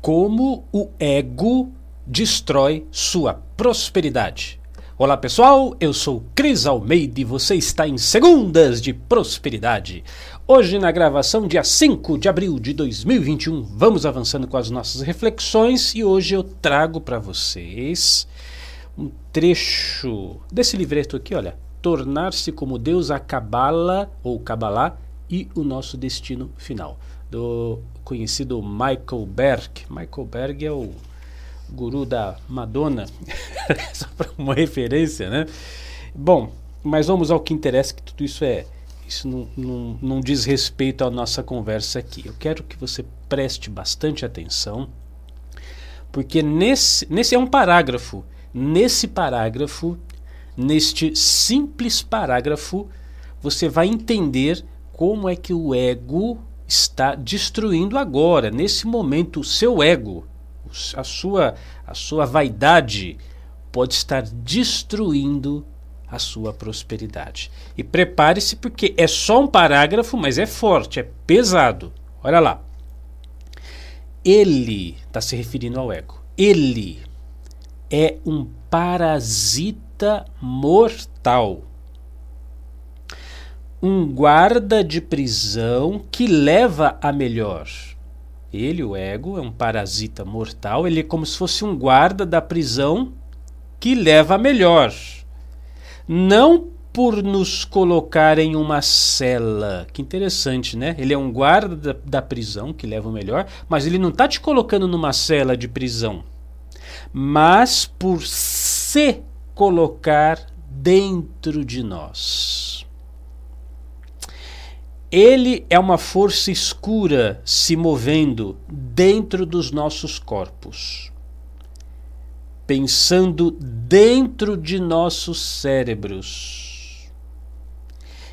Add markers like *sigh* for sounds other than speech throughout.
Como o ego destrói sua prosperidade. Olá pessoal, eu sou Cris Almeida e você está em Segundas de Prosperidade. Hoje, na gravação, dia 5 de abril de 2021, vamos avançando com as nossas reflexões e hoje eu trago para vocês um trecho desse livreto aqui, olha. Tornar-se como Deus, a Cabala ou Cabalá e o nosso destino final, do conhecido Michael Berg. Michael Berg é o guru da Madonna, *laughs* só para uma referência, né? Bom, mas vamos ao que interessa, que tudo isso é isso não, não, não diz respeito à nossa conversa aqui. Eu quero que você preste bastante atenção, porque nesse, nesse é um parágrafo. Nesse parágrafo, neste simples parágrafo, você vai entender como é que o ego está destruindo agora, nesse momento, o seu ego, a sua, a sua vaidade pode estar destruindo a sua prosperidade. E prepare-se porque é só um parágrafo, mas é forte, é pesado. Olha lá. Ele está se referindo ao ego. Ele é um parasita mortal. Um guarda de prisão que leva a melhor. Ele, o ego, é um parasita mortal. Ele é como se fosse um guarda da prisão que leva a melhor. Não por nos colocar em uma cela. Que interessante, né? Ele é um guarda da, da prisão que leva o melhor, mas ele não está te colocando numa cela de prisão, mas por se colocar dentro de nós. Ele é uma força escura se movendo dentro dos nossos corpos, pensando dentro de nossos cérebros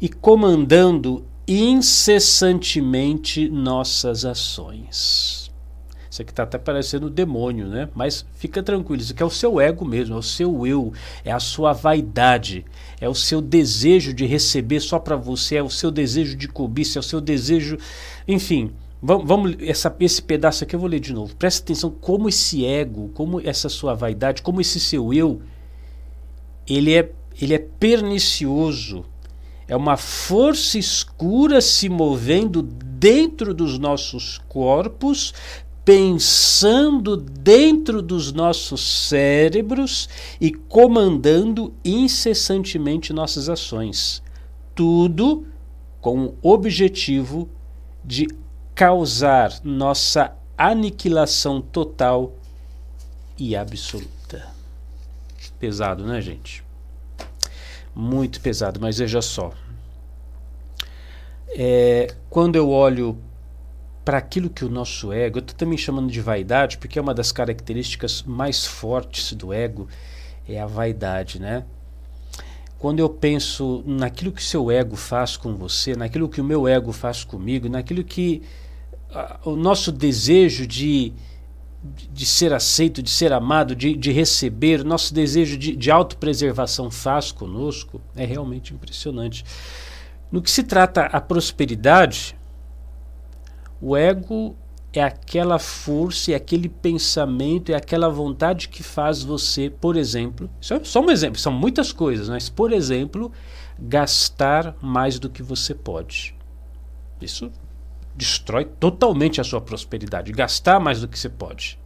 e comandando incessantemente nossas ações. Isso aqui está até parecendo demônio, né? Mas fica tranquilo, isso aqui é o seu ego mesmo, é o seu eu, é a sua vaidade, é o seu desejo de receber só para você, é o seu desejo de cobiça, é o seu desejo. Enfim, vamos, vamos essa, esse pedaço aqui eu vou ler de novo. Presta atenção como esse ego, como essa sua vaidade, como esse seu eu, ele é, ele é pernicioso. É uma força escura se movendo dentro dos nossos corpos, pensando dentro dos nossos cérebros e comandando incessantemente nossas ações. Tudo com o objetivo de causar nossa aniquilação total e absoluta. Pesado, né, gente? Muito pesado, mas veja só. É, quando eu olho para aquilo que o nosso ego, eu estou também chamando de vaidade, porque é uma das características mais fortes do ego, é a vaidade, né? Quando eu penso naquilo que o seu ego faz com você, naquilo que o meu ego faz comigo, naquilo que uh, o nosso desejo de, de ser aceito, de ser amado, de, de receber, nosso desejo de, de autopreservação faz conosco, é realmente impressionante. No que se trata a prosperidade, o ego é aquela força, é aquele pensamento, é aquela vontade que faz você, por exemplo, isso é só um exemplo, são muitas coisas, mas por exemplo, gastar mais do que você pode. Isso destrói totalmente a sua prosperidade, gastar mais do que você pode.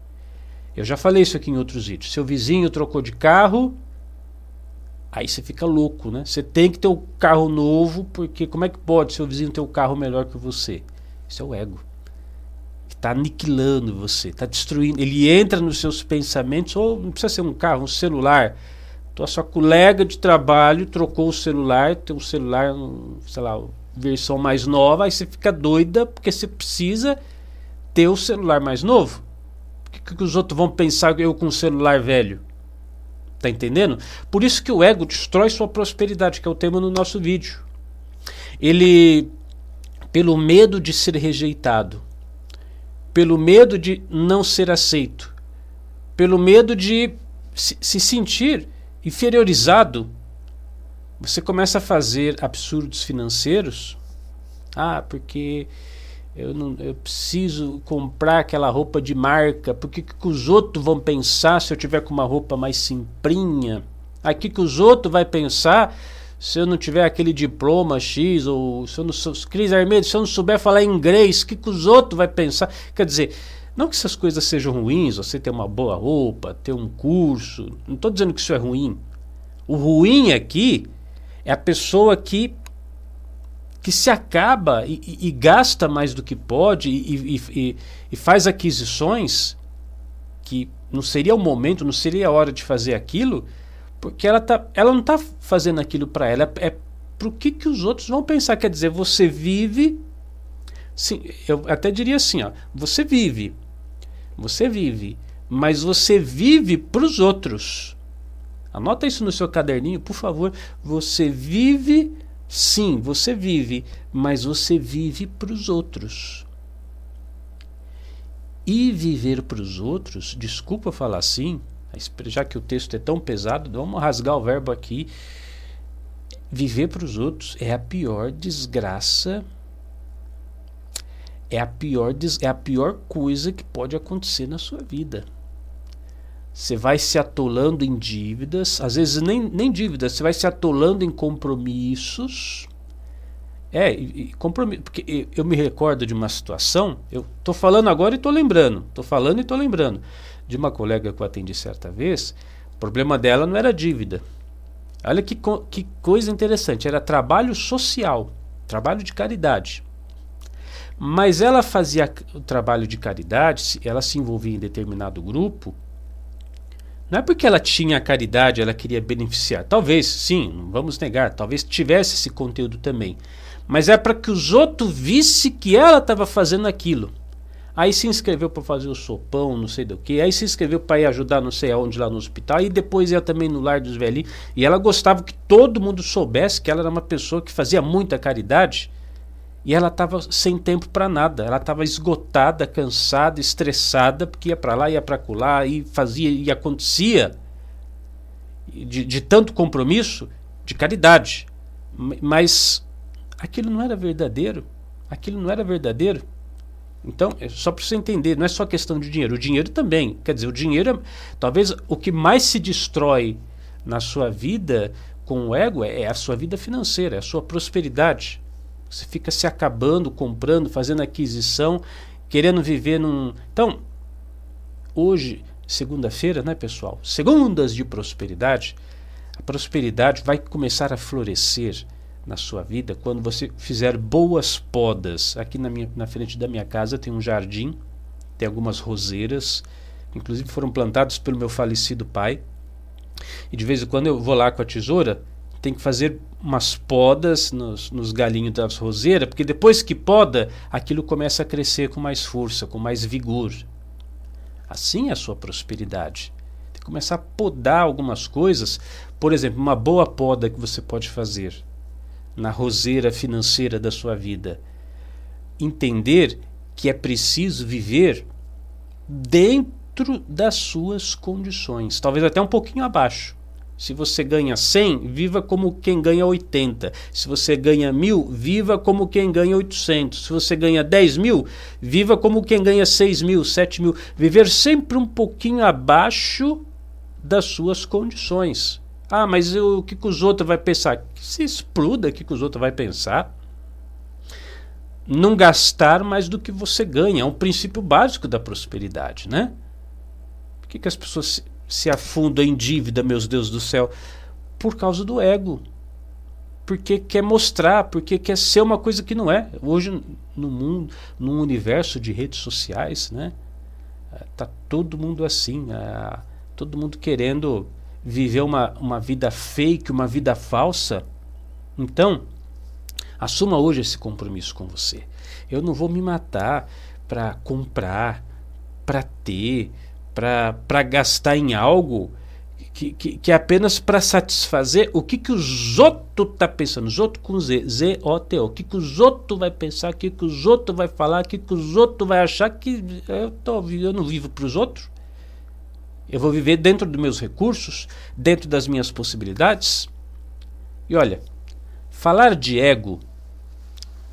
Eu já falei isso aqui em outros vídeos. Seu vizinho trocou de carro, aí você fica louco, né? Você tem que ter um carro novo, porque como é que pode seu vizinho ter um carro melhor que você? Isso é o ego. Que está aniquilando você, está destruindo. Ele entra nos seus pensamentos, ou não precisa ser um carro, um celular. Tua sua colega de trabalho trocou o celular, tem um celular, sei lá, versão mais nova, aí você fica doida porque você precisa ter o celular mais novo. O que, que os outros vão pensar eu com um celular velho? Tá entendendo? Por isso que o ego destrói sua prosperidade, que é o tema do nosso vídeo. Ele pelo medo de ser rejeitado, pelo medo de não ser aceito, pelo medo de se, se sentir inferiorizado, Você começa a fazer absurdos financeiros. Ah, porque eu, não, eu preciso comprar aquela roupa de marca. Porque que, que os outros vão pensar se eu tiver com uma roupa mais simplinha? Aqui que os outros vão pensar se eu não tiver aquele diploma X ou se eu não sou Cris Armedo, se eu não souber falar inglês, o que, que os outros vão pensar? Quer dizer, não que essas coisas sejam ruins, você ter uma boa roupa, ter um curso, não estou dizendo que isso é ruim. O ruim aqui é a pessoa que que se acaba e, e, e gasta mais do que pode e, e, faz aquisições que não seria o momento, não seria a hora de fazer aquilo, porque ela, tá, ela não está fazendo aquilo para ela, é, é para o que, que os outros vão pensar. Quer dizer, você vive. Sim, eu até diria assim: ó, você vive, você vive, mas você vive para os outros. Anota isso no seu caderninho, por favor. Você vive, sim, você vive, mas você vive para os outros. E viver para os outros, desculpa falar assim, já que o texto é tão pesado, vamos rasgar o verbo aqui. Viver para os outros é a pior desgraça, é a pior, é a pior coisa que pode acontecer na sua vida. Você vai se atolando em dívidas, às vezes nem, nem dívidas, você vai se atolando em compromissos. É, e, compromisso, porque eu, eu me recordo de uma situação, eu estou falando agora e estou lembrando, estou falando e estou lembrando, de uma colega que eu atendi certa vez, o problema dela não era dívida. Olha que, que coisa interessante, era trabalho social, trabalho de caridade. Mas ela fazia o trabalho de caridade, ela se envolvia em determinado grupo, não é porque ela tinha caridade, ela queria beneficiar. Talvez, sim, não vamos negar, talvez tivesse esse conteúdo também. Mas é para que os outros vissem que ela estava fazendo aquilo. Aí se inscreveu para fazer o sopão, não sei do que. Aí se inscreveu para ir ajudar não sei aonde lá no hospital. E depois ia também no lar dos velhinhos. E ela gostava que todo mundo soubesse que ela era uma pessoa que fazia muita caridade e ela estava sem tempo para nada. Ela estava esgotada, cansada, estressada, porque ia para lá, ia para lá, e fazia e acontecia de, de tanto compromisso, de caridade. Mas aquilo não era verdadeiro. Aquilo não era verdadeiro. Então, é só para você entender, não é só questão de dinheiro. O dinheiro também. Quer dizer, o dinheiro é, talvez o que mais se destrói na sua vida com o ego é, é a sua vida financeira, é a sua prosperidade. Você fica se acabando, comprando, fazendo aquisição, querendo viver num. Então, hoje, segunda-feira, né, pessoal? Segundas de prosperidade. A prosperidade vai começar a florescer na sua vida quando você fizer boas podas. Aqui na, minha, na frente da minha casa tem um jardim, tem algumas roseiras, inclusive foram plantados pelo meu falecido pai. E de vez em quando eu vou lá com a tesoura tem que fazer umas podas nos, nos galinhos das roseiras, porque depois que poda, aquilo começa a crescer com mais força, com mais vigor. Assim é a sua prosperidade. Tem que começar a podar algumas coisas. Por exemplo, uma boa poda que você pode fazer na roseira financeira da sua vida. Entender que é preciso viver dentro das suas condições, talvez até um pouquinho abaixo. Se você ganha 100, viva como quem ganha 80. Se você ganha mil, viva como quem ganha 800. Se você ganha 10 mil, viva como quem ganha 6 mil, 7 mil. Viver sempre um pouquinho abaixo das suas condições. Ah, mas eu, o que, que os outros vão pensar? Se exploda o que, que os outros vão pensar. Não gastar mais do que você ganha. É um princípio básico da prosperidade, né? Por que, que as pessoas se afunda em dívida, meus Deus do céu? Por causa do ego. Porque quer mostrar, porque quer ser uma coisa que não é. Hoje, no mundo, no universo de redes sociais, né? Tá todo mundo assim, é, todo mundo querendo viver uma, uma vida fake, uma vida falsa. Então, assuma hoje esse compromisso com você. Eu não vou me matar para comprar, para ter, para gastar em algo que, que, que é apenas para satisfazer o que, que os outros tá pensando. Os outros com Z, Z-O-T-O. O que, que os outros vai pensar, o que, que os outros vai falar, o que, que os outros vai achar que eu, tô, eu não vivo para os outros. Eu vou viver dentro dos meus recursos, dentro das minhas possibilidades. E olha, falar de ego,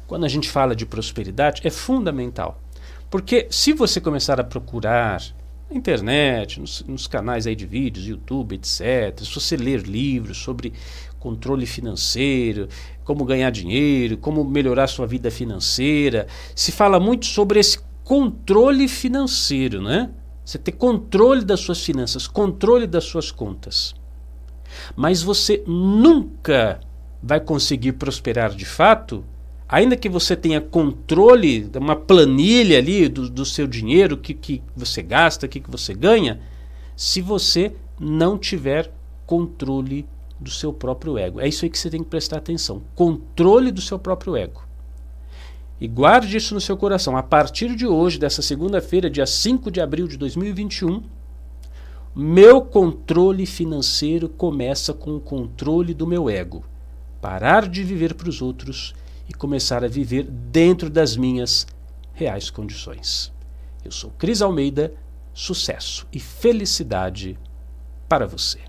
quando a gente fala de prosperidade, é fundamental. Porque se você começar a procurar na internet, nos, nos, canais aí de vídeos, YouTube, etc., se você ler livros sobre controle financeiro, como ganhar dinheiro, como melhorar sua vida financeira, se fala muito sobre esse controle financeiro, né? Você ter controle das suas finanças, controle das suas contas. Mas você nunca vai conseguir prosperar de fato ainda que você tenha controle, uma planilha ali do, do seu dinheiro, o que, que você gasta, o que, que você ganha, se você não tiver controle do seu próprio ego. É isso aí que você tem que prestar atenção. Controle do seu próprio ego. E guarde isso no seu coração. A partir de hoje, dessa segunda-feira, dia 5 de abril de 2021, meu controle financeiro começa com o controle do meu ego. Parar de viver para os outros e começar a viver dentro das minhas reais condições. Eu sou Cris Almeida, sucesso e felicidade para você.